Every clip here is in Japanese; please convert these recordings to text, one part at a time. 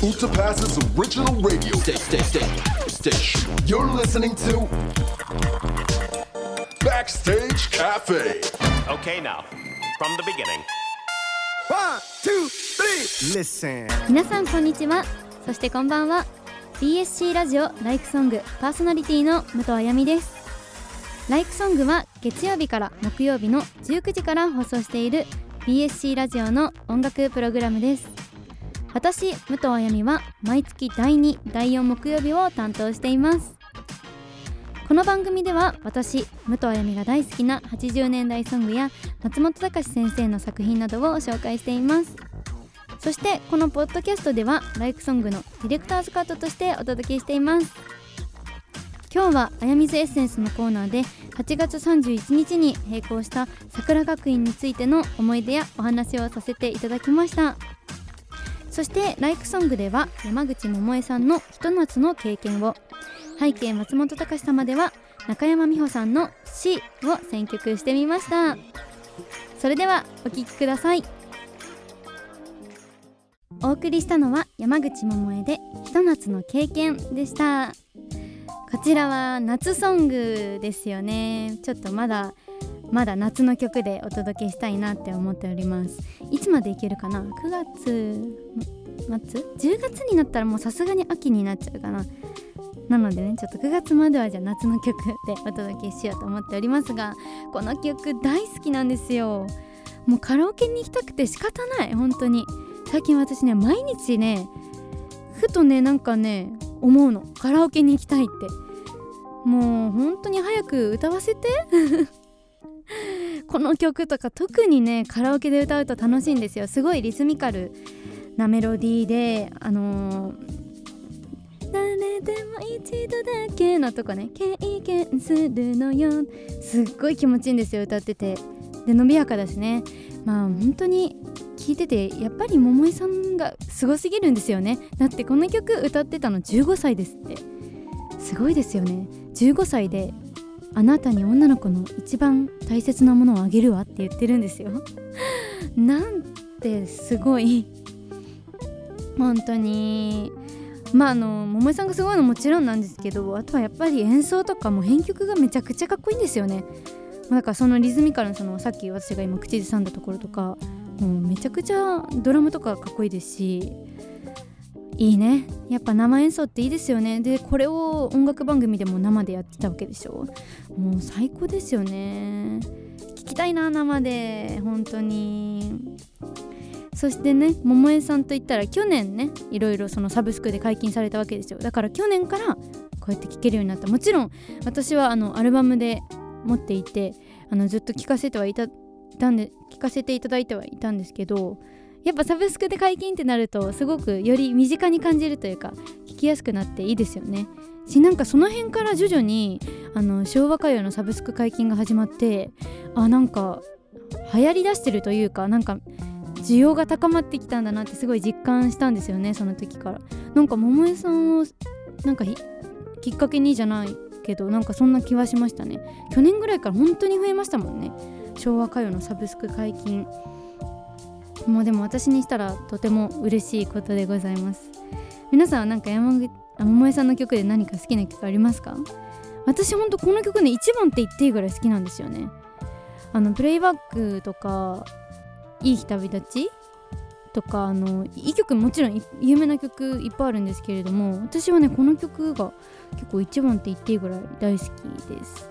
Utapas's original radio station. station. You're listening to Backstage Cafe. Okay, now, from the beginning. One, two, three, listen. 皆さんこんにちはそしてこんばんは BSC ラジオライクソングパーソナリティの武藤あやみですライクソングは月曜日から木曜日の19時から放送している BSC ラジオの音楽プログラムです私武藤あやみは毎月第2第4木曜日を担当しています。この番組では私武藤あやみが大好きな80年代ソングや松本隆先生の作品などを紹介しています。そしてこのポッドキャストではライクソングのディレクターズカットとしてお届けしています。今日はあやみずエッセンスのコーナーで8月31日に並行した桜学院についての思い出やお話をさせていただきました。そしてライクソングでは山口百恵さんのひと夏の経験を。背景松本隆様では中山美穂さんの「C」を選曲してみました。それではお聴きください。お送りしたのは山口百恵でひと夏の経験でした。こちらは夏ソングですよね。ちょっとまだまだ夏の曲でお届けしたいなって思っております。いつまでいけるかな？9月末？10月になったらもうさすがに秋になっちゃうかな。なのでねちょっと9月まではじゃあ夏の曲でお届けしようと思っておりますがこの曲大好きなんですよ。もうカラオケに行きたくて仕方ない本当に。最近私ね毎日ねふとねなんかね思うの。カラオケに行きたいって。もう本当に早く歌わせて。この曲とか特にねカラオケで歌うと楽しいんですよ。すごいリズミカルなメロディーであのー誰でも一度だけのとこね経験するのよ。すっごい気持ちいいんですよ歌ってて。で伸びやかだしね。まあ本当に聞いててやっぱり桃井さんがすごすぎるんですよね。だってこの曲歌ってたの15歳ですって。すごいですよね。15歳であなたに女の子の一番大切なものをあげるわって言ってるんですよ。なんてすごい。本当に。まああの桃井さんがすごいのもちろんなんですけどあとはやっぱり演奏とかも編曲がめちゃくちゃかっこいいんですよね。だからそのリズミカルなそのさっき私が今口ずさんだところとかもうめちゃくちゃドラムとかかっこいいですしいいね。やっぱ生演奏っていいですよね。でこれを音楽番組でも生でやってたわけでしょ。もう最高ですよね。聞きたいな生で。本当に。そしてね桃江さんといったら去年ねいろいろそのサブスクで解禁されたわけですよ。だから去年からこうやって聴けるようになった。もちろん私はあのアルバムで持っていてあのずっと聴かせてはいたたんで聞かせていただいてはいたんですけどやっぱサブスクで解禁ってなるとすごくより身近に感じるというか聞きやすくなっていいですよね。しなんかその辺から徐々にあの昭和歌謡のサブスク解禁が始まってあなんか流行りだしてるというかなんか需要が高まってきたんだなってすごい実感したんですよねその時から。なんか桃江さんをなんかきっかけにじゃないけどなんかそんな気はしましたね。去年ぐらいから本当に増えましたもんね。昭和歌謡のサブスク解禁。もうでも私にしたらとても嬉しいことでございます。皆さんはなんか山口桃江さんの曲で何か好きな曲ありますか？私ほんとこの曲ね一番って言っていいぐらい好きなんですよね。あのプレイバックとかいい日旅立ち？とかあのいい曲もちろん有名な曲いっぱいあるんですけれども私はねこの曲が結構一番って言っていいぐらい大好きです。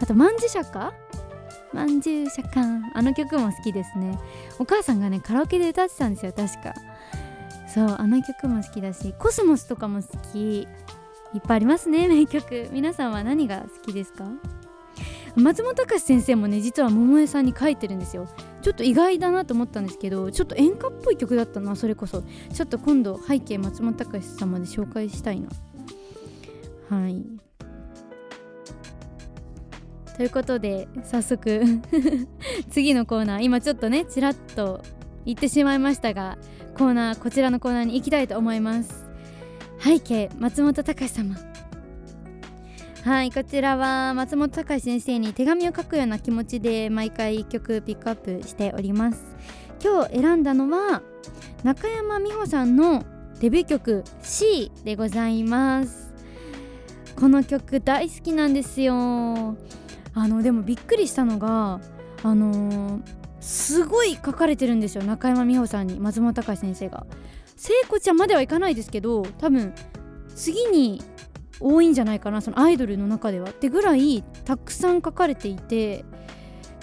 あと「まんじゅしゃか」まんじゅうしゃかあの曲も好きですね。お母さんがねカラオケで歌ってたんですよ確か。そうあの曲も好きだしコスモスとかも好き。いっぱいありますね 名曲。皆さんは何が好きですか？松本隆先生もね実は桃江さんに書いてるんですよ。ちょっと意外だなと思ったんですけどちょっと演歌っぽい曲だったなそれこそ。ちょっと今度背景松本隆様で紹介したいな。はい。ということで早速 次のコーナー今ちょっとねちらっと言ってしまいましたがコーナーこちらのコーナーに行きたいと思います。背景松本隆様はいこちらは松本隆先生に手紙を書くような気持ちで毎回1曲ピックアップしております。今日選んだのは中山美穂さんのデビュー曲 C でございます。この曲大好きなんですよ。あのでもびっくりしたのがあのーすごい書かれてるんですよ中山美穂さんに松本隆先生が。聖子ちゃんまではいかないですけど多分次に多いんじゃないかなそのアイドルの中では。ってぐらいたくさん書かれていて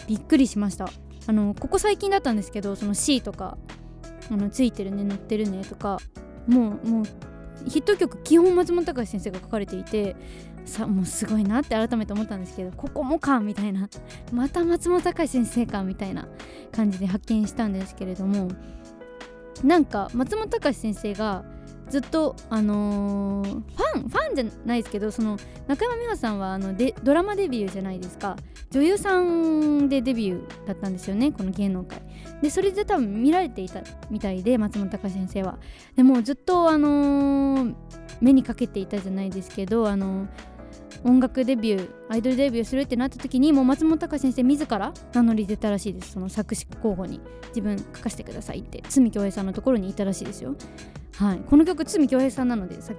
びっくりしました。あのここ最近だったんですけどその C とかあのついてるね載ってるねとかもうもうヒット曲基本松本隆先生が書かれていてさもうすごいなって改めて思ったんですけどここもかみたいな。また松本隆先生かみたいな感じで発見したんですけれどもなんか松本隆先生がずっとあのーファンファンじゃないですけどその中山美穂さんはあのでドラマデビューじゃないですか。女優さんでデビューだったんですよねこの芸能界。でそれで多分見られていたみたいで松本隆先生は。でもずっとあのー目にかけていたじゃないですけどあのー音楽デビューアイドルデビューするってなった時にもう松本隆先生自ら名乗り出たらしいです。その作詞候補に。自分書かせてくださいって。堤恭平さんのところにいたらしいですよ。はい。この曲堤恭平さんなので作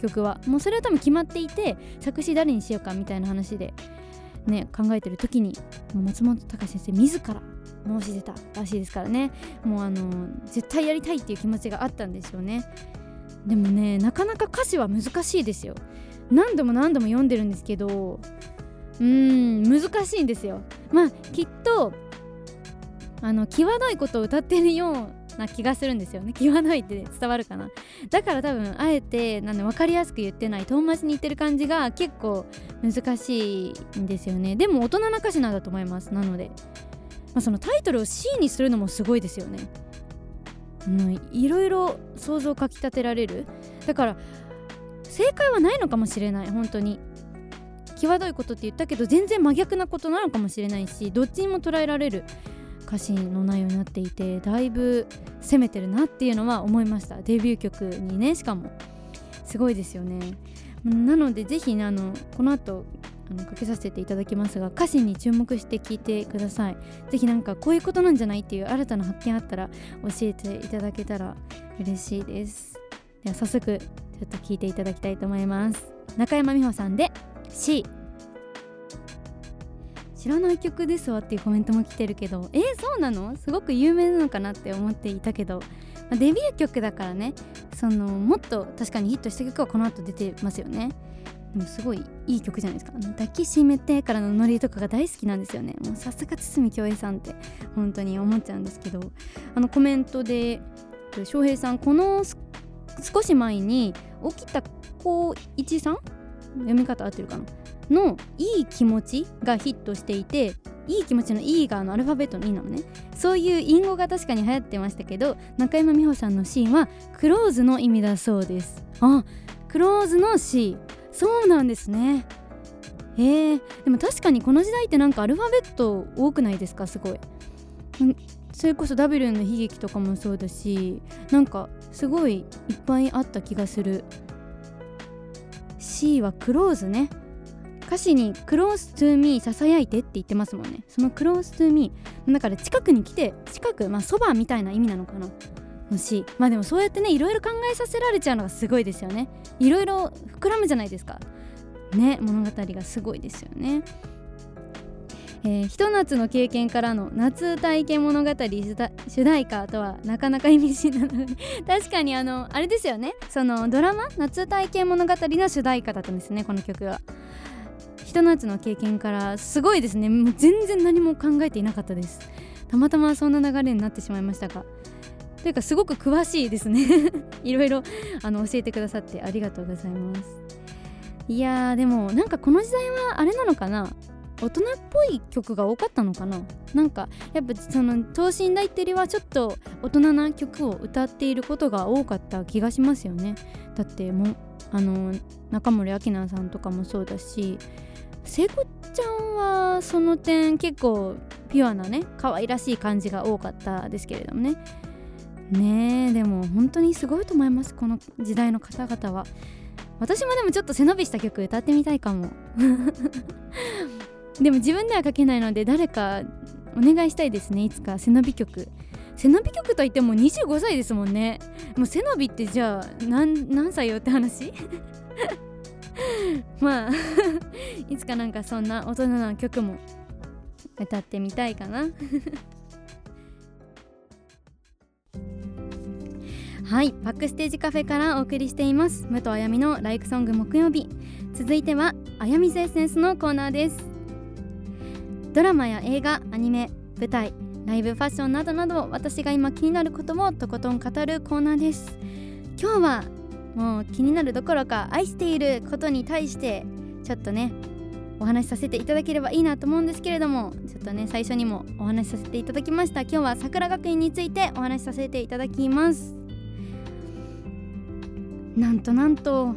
曲はもうそれは多分決まっていて作詞誰にしようかみたいな話で。ね考えてる時にもう松本隆先生自ら申し出たらしいですからね。もうあの絶対やりたいっていう気持ちがあったんでしょうね。でもねなかなか歌詞は難しいですよ。何度も何度も読んでるんですけどうーん難しいんですよ。まあきっとあの際どいことを歌ってるような気がするんですよね。際どいって伝わるかな。だから多分あえてなんで分かりやすく言ってない遠回しに言ってる感じが結構難しいんですよね。でも大人な歌詞なんだと思います。なので、まあ、そのタイトルを C にするのもすごいですよね。あのいろいろ想像をかきたてられる。だから正解はないのかもしれない本当に。際どいことって言ったけど全然真逆なことなのかもしれないしどっちにも捉えられる。歌詞の内容になっていてだいぶ攻めてるなっていうのは思いました。デビュー曲にねしかも。すごいですよね。なのでぜひねあのこの後あのかけさせていただきますが歌詞に注目して聞いてください。ぜひなんかこういうことなんじゃないっていう新たな発見あったら教えていただけたら嬉しいです。では早速ちょっと聞いていただきたいと思います。中山美穂さんで C 知らない曲ですわっていうコメントも来てるけどえー、そうなの？すごく有名なのかなって思っていたけど、まあデビュー曲だからね。そのもっと確かにヒットした曲はこの後出てますよね。もすごいいい曲じゃないですか。抱きしめてからのノリとかが大好きなんですよね。もうさすが堤恭平さんって本当に思っちゃうんですけど。あのコメントで翔平さんこの少し前に起きた高一さん？読み方合ってるかな？のいい気持ちがヒットしていていい気持ちの E がのアルファベットの E なのね。そういう隠語が確かに流行ってましたけど中山美穂さんの C はクローズの意味だそうです。あクローズの C そうなんですね。へえ。でも確かにこの時代ってなんかアルファベット多くないですか？すごい。それこそ W の悲劇とかもそうだしなんかすごいいっぱいあった気がする。C はクローズね。歌詞に「クロース to me ささやいて」って言ってますもんね。その「クロース to me」だから近くに来て近くまあそばみたいな意味なのかな。のしまあでもそうやってねいろいろ考えさせられちゃうのがすごいですよね。いろいろ膨らむじゃないですか。ね物語がすごいですよね。えー、ひと夏の経験からの夏体験物語主題歌とはなかなか意味深なので 確かにあのあれですよね。そのドラマ？夏体験物語の主題歌だったんですねこの曲は。ひと夏の経験からすごいですね。もう全然何も考えていなかったです。たまたまそんな流れになってしまいましたが。というかすごく詳しいですね。いろいろあの教えてくださってありがとうございます。いやーでもなんかこの時代はあれなのかな？大人っぽい曲が多かったのかな？なんかやっぱその等身大ってよりはちょっと大人な曲を歌っていることが多かった気がしますよね。だってもうあの中森明菜さんとかもそうだし聖子ちゃんはその点結構ピュアなね可愛らしい感じが多かったですけれどもね。ねえでも本当にすごいと思いますこの時代の方々は。私もでもちょっと背伸びした曲歌ってみたいかも。でも自分では書けないので誰かお願いしたいですねいつか背伸び曲。背伸び曲といっても25歳ですもんね。もう背伸びってじゃあ何歳よって話？まあ いつかなんかそんな大人な曲も歌ってみたいかな。はいバックステージカフェからお送りしています。武藤あやみのライクソング木曜日。続いてはあやみズエッセンスのコーナーです。ドラマや映画アニメ舞台ライブファッションなどなど私が今気になることをとことん語るコーナーです。今日はもう気になるどころか愛していることに対してちょっとねお話しさせていただければいいなと思うんですけれどもちょっとね最初にもお話しさせていただきました。今日は桜学院についてお話しさせていただきます。なんとなんと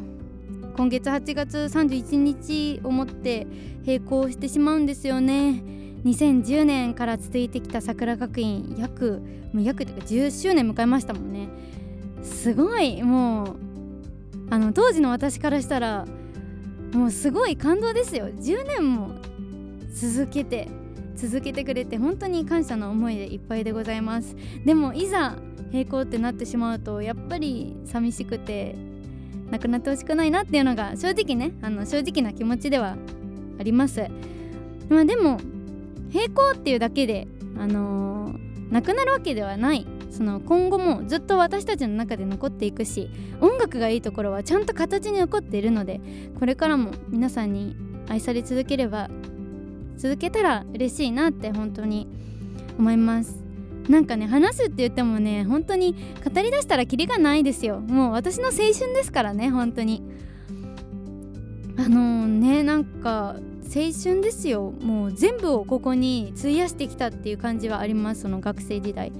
今月8月31日をもって並行してしまうんですよね。2010年から続いてきた桜学院約もう約というか10周年迎えましたもんね。すごいもうあの当時の私からしたらもうすごい感動ですよ。10年も続けて続けてくれて本当に感謝の思いでいっぱいでございます。でもいざ並行ってなってしまうとやっぱり寂しくてなくなってほしくないなっていうのが正直ねあの正直な気持ちではあります。まあでも並行っていうだけであのー、なくなるわけではない。その今後もずっと私たちの中で残っていくし音楽がいいところはちゃんと形に残っているのでこれからも皆さんに愛され続ければ続けたら嬉しいなって本当に思います。なんかね話すって言ってもね本当に語りだしたらキリがないですよ。もう私の青春ですからね本当に。あのー、ねなんか青春ですよ。もう全部をここに費やしてきたっていう感じはありますその学生時代。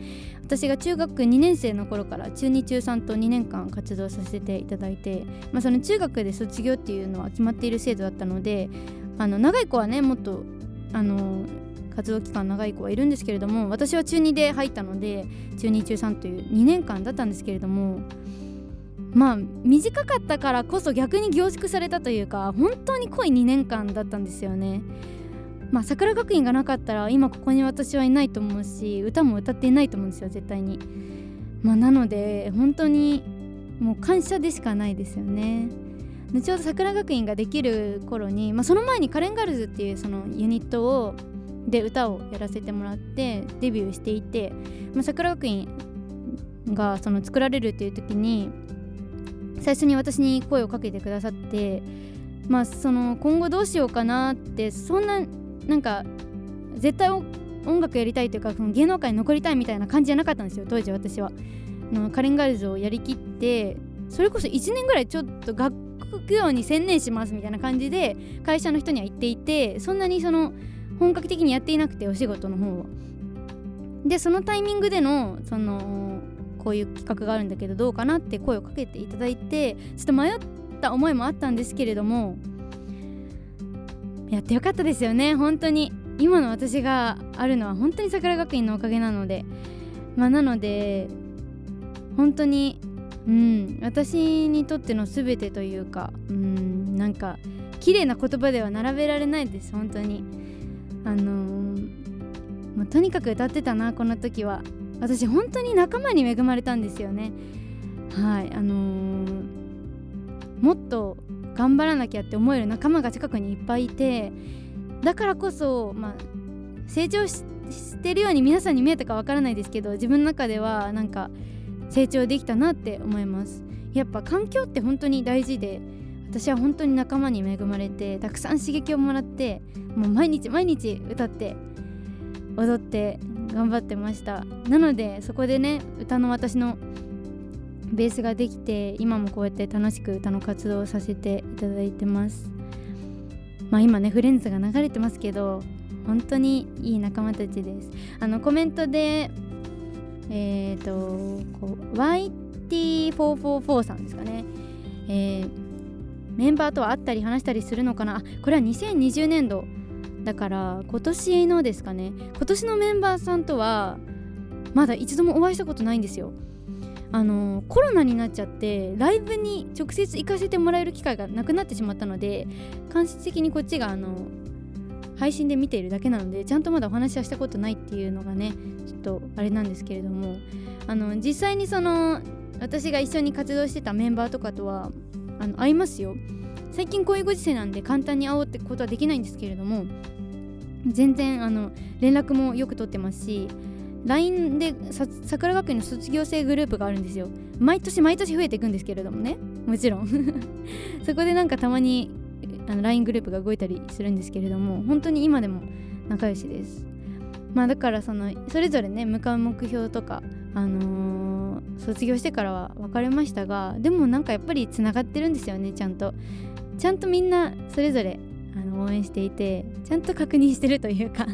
私が中学2年生の頃から中2中3と2年間活動させていただいて、まあ、その中学で卒業っていうのは決まっている制度だったのであの長い子はねもっとあの活動期間長い子はいるんですけれども私は中2で入ったので中2中3という2年間だったんですけれどもまあ短かったからこそ逆に凝縮されたというか本当に濃い2年間だったんですよね。まあ桜学院がなかったら今ここに私はいないと思うし歌も歌っていないと思うんですよ絶対に。まあなので本当にもう感謝でしかないですよね。ちょうど桜学院ができる頃に、まあ、その前にカレンガールズっていうそのユニットをで歌をやらせてもらってデビューしていて、まあ、桜学院がその作られるっていう時に最初に私に声をかけてくださってまあその今後どうしようかなってそんななんか絶対音楽やりたいというかその芸能界に残りたいみたいな感じじゃなかったんですよ当時私は。のカレンガールズをやりきってそれこそ1年ぐらいちょっと学業に専念しますみたいな感じで会社の人には言っていてそんなにその本格的にやっていなくてお仕事の方を。でそのタイミングでのそのこういう企画があるんだけどどうかなって声をかけていただいてちょっと迷った思いもあったんですけれどもやってよかったですよね。本当に。今の私があるのは本当に桜学院のおかげなので。まあなので本当にうん私にとっての全てというかうんなんか綺麗な言葉では並べられないです。本当に。あのー、もうとにかく歌ってたなこの時は。私本当に仲間に恵まれたんですよね。はいあのー、もっと頑張らなきゃって思える仲間が近くにいっぱいいてだからこそ、まあ、成長してるように皆さんに見えたかわからないですけど自分の中ではなんか成長できたなって思います。やっぱ環境って本当に大事で私は本当に仲間に恵まれてたくさん刺激をもらってもう毎日毎日歌って踊って頑張ってました。なのでそこでね歌の私のベースができて今もこうやって楽しく歌の活動をさせていただいてます。まあ今ねフレンズが流れてますけど本当にいい仲間たちです。あのコメントでえっ、ー、とこう YT444 さんですかね。えー、メンバーとは会ったり話したりするのかな？これは2020年度だから今年のですかね。今年のメンバーさんとはまだ一度もお会いしたことないんですよ。あのコロナになっちゃってライブに直接行かせてもらえる機会がなくなってしまったので間接的にこっちがあの配信で見ているだけなのでちゃんとまだお話はしたことないっていうのがねちょっとあれなんですけれども。あの実際にその私が一緒に活動してたメンバーとかとはあの会いますよ。最近こういうご時世なんで簡単に会おうってことはできないんですけれども全然あの連絡もよく取ってますし LINE で桜学院の卒業生グループがあるんですよ。毎年毎年増えていくんですけれどもね。もちろん。そこでなんかたまにあの LINE グループが動いたりするんですけれども本当に今でも仲良しです。まあだからそのそれぞれね向かう目標とかあのー、卒業してからは別れましたがでもなんかやっぱりつながってるんですよねちゃんと。ちゃんとみんなそれぞれあの応援していてちゃんと確認してるというか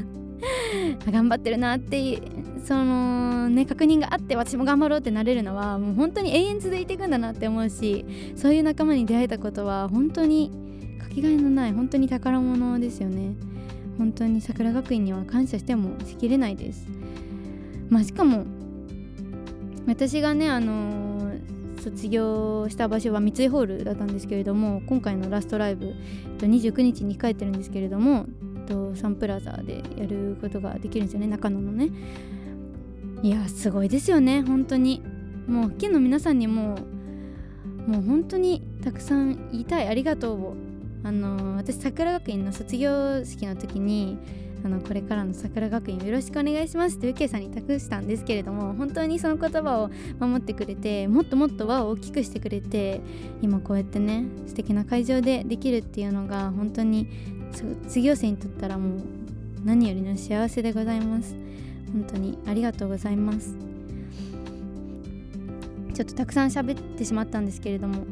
頑張ってるなっていうそのね確認があって私も頑張ろうってなれるのはもう本当に永遠続いていくんだなって思うしそういう仲間に出会えたことは本当にかけがえのない本当に宝物ですよね。本当に桜学院には感謝してもしきれないです。まあしかも私がねあのー、卒業した場所は三井ホールだったんですけれども今回のラストライブ29日に控えてるんですけれどもサンプラザでやることができるんですよね中野のね。いやすごいですよね本当に。もう県の皆さんにももう本当にたくさん言いたいありがとうを。あの私桜学院の卒業式の時にあのこれからの桜学院よろしくお願いします。ってウケさんに託したんですけれども本当にその言葉を守ってくれてもっともっと輪を大きくしてくれて今こうやってね素敵な会場でできるっていうのが本当に卒業生にとったらもう何よりの幸せでございます。本当にありがとうございます。ちょっとたくさん喋ってしまったんですけれども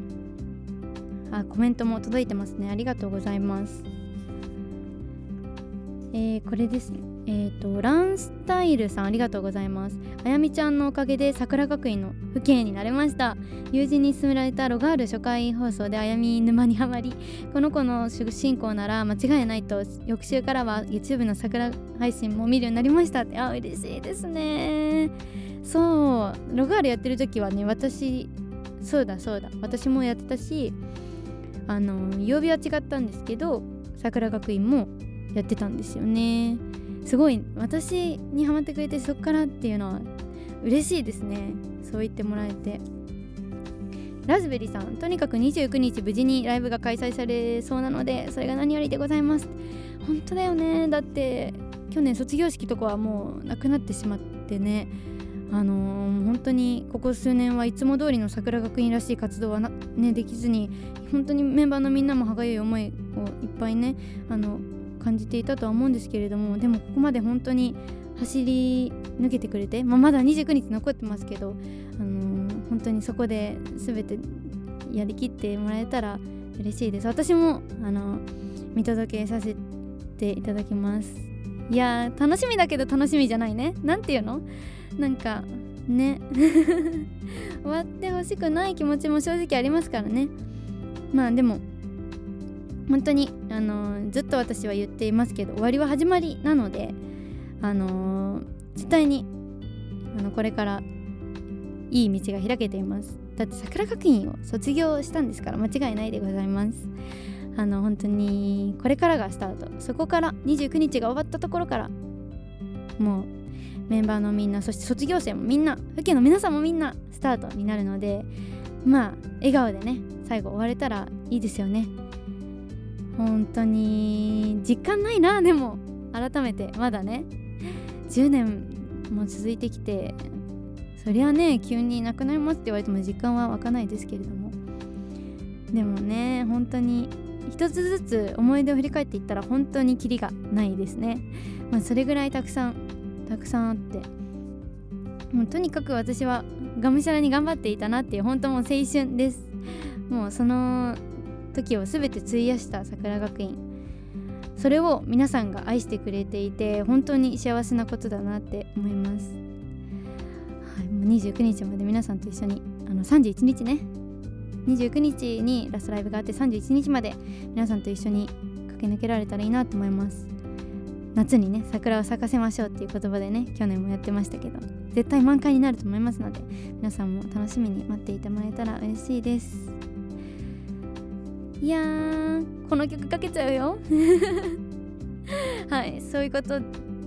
あコメントも届いてますね。ありがとうございます。えー、これですね。えっ、ー、とランスタイルさんありがとうございます。あやみちゃんのおかげで桜学院の父兄になれました。友人に勧められたロガール初回放送であやみ沼にはまりこの子の主人公なら間違いないと翌週からは YouTube の桜配信も見るようになりましたって。あ嬉しいですね。そうロガールやってる時はね私そうだそうだ。私もやってたしあの曜日は違ったんですけど桜学院もやってたんですよね。すごい私にハマってくれてそっからっていうのは嬉しいですね。そう言ってもらえて。ラズベリーさんとにかく29日無事にライブが開催されそうなのでそれが何よりでございます。本当だよね。だって去年卒業式とかはもうなくなってしまってね。あのー、本当にここ数年はいつも通りの桜学院らしい活動はね、できずに本当にメンバーのみんなも歯がゆい思いをいっぱいねあの感じていたとは思うんですけれどもでもここまで本当に走り抜けてくれて、まあ、まだ29日残ってますけど、あのー、本当にそこで全てやりきってもらえたら嬉しいです。私も、あのー、見届けさせていただきます。いや楽しみだけど楽しみじゃないね。なんていうの？なんかね。終わってほしくない気持ちも正直ありますからね。まあでも本当に、あの、ずっと私は言っていますけど終わりは始まりなので、あの、絶対にあのこれからいい道が開けています。だって桜学院を卒業したんですから間違いないでございます。あの本当にこれからがスタート。そこから29日が終わったところからもうメンバーのみんなそして卒業生もみんな府警の皆さんもみんなスタートになるのでまあ笑顔でね最後終われたらいいですよね。本当に実感ないなでも。改めてまだね。10年も続いてきてそりゃね急になくなりますって言われても実感は湧かないですけれども。でもね本当に一つずつ思い出を振り返っていったら本当にキリがないですね、まあ、それぐらいたくさんたくさんあって。もうとにかく私はがむしゃらに頑張っていたなっていう本当もう青春です。もうその時を全て費やした桜学院。それを皆さんが愛してくれていて本当に幸せなことだなって思います、はい、もう29日まで皆さんと一緒にあの31日ね。29日にラストライブがあって31日まで皆さんと一緒に駆け抜けられたらいいなと思います。夏にね桜を咲かせましょうっていう言葉でね去年もやってましたけど絶対満開になると思いますので皆さんも楽しみに待っていてもらえたら嬉しいです。いやーこの曲かけちゃうよ。はいそういうこと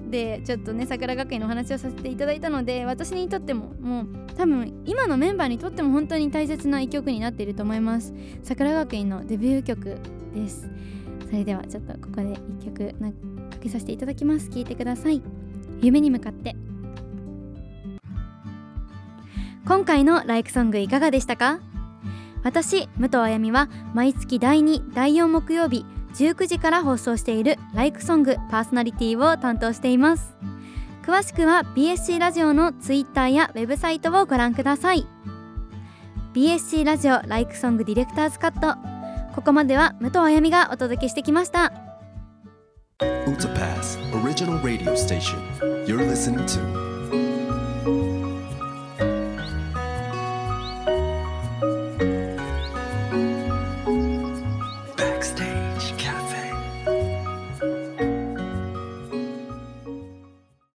でちょっとね桜学院のお話をさせていただいたので私にとってももう多分今のメンバーにとっても本当に大切な一曲になっていると思います。桜学院のデビュー曲です。それではちょっとここで一曲なかけさせていただきます。聴いてください。夢に向かって。今回のライクソングいかがでしたか？私武藤あやみは毎月第2第4木曜日19時から放送しているライクソングパーソナリティを担当しています。詳しくは BSC ラジオのツイッターやウェブサイトをご覧ください。BSC ラジオライクソングディレクターズカット。ここまでは武藤あやみがお届けしてきました。Utapass Original Radio Station. You're listening to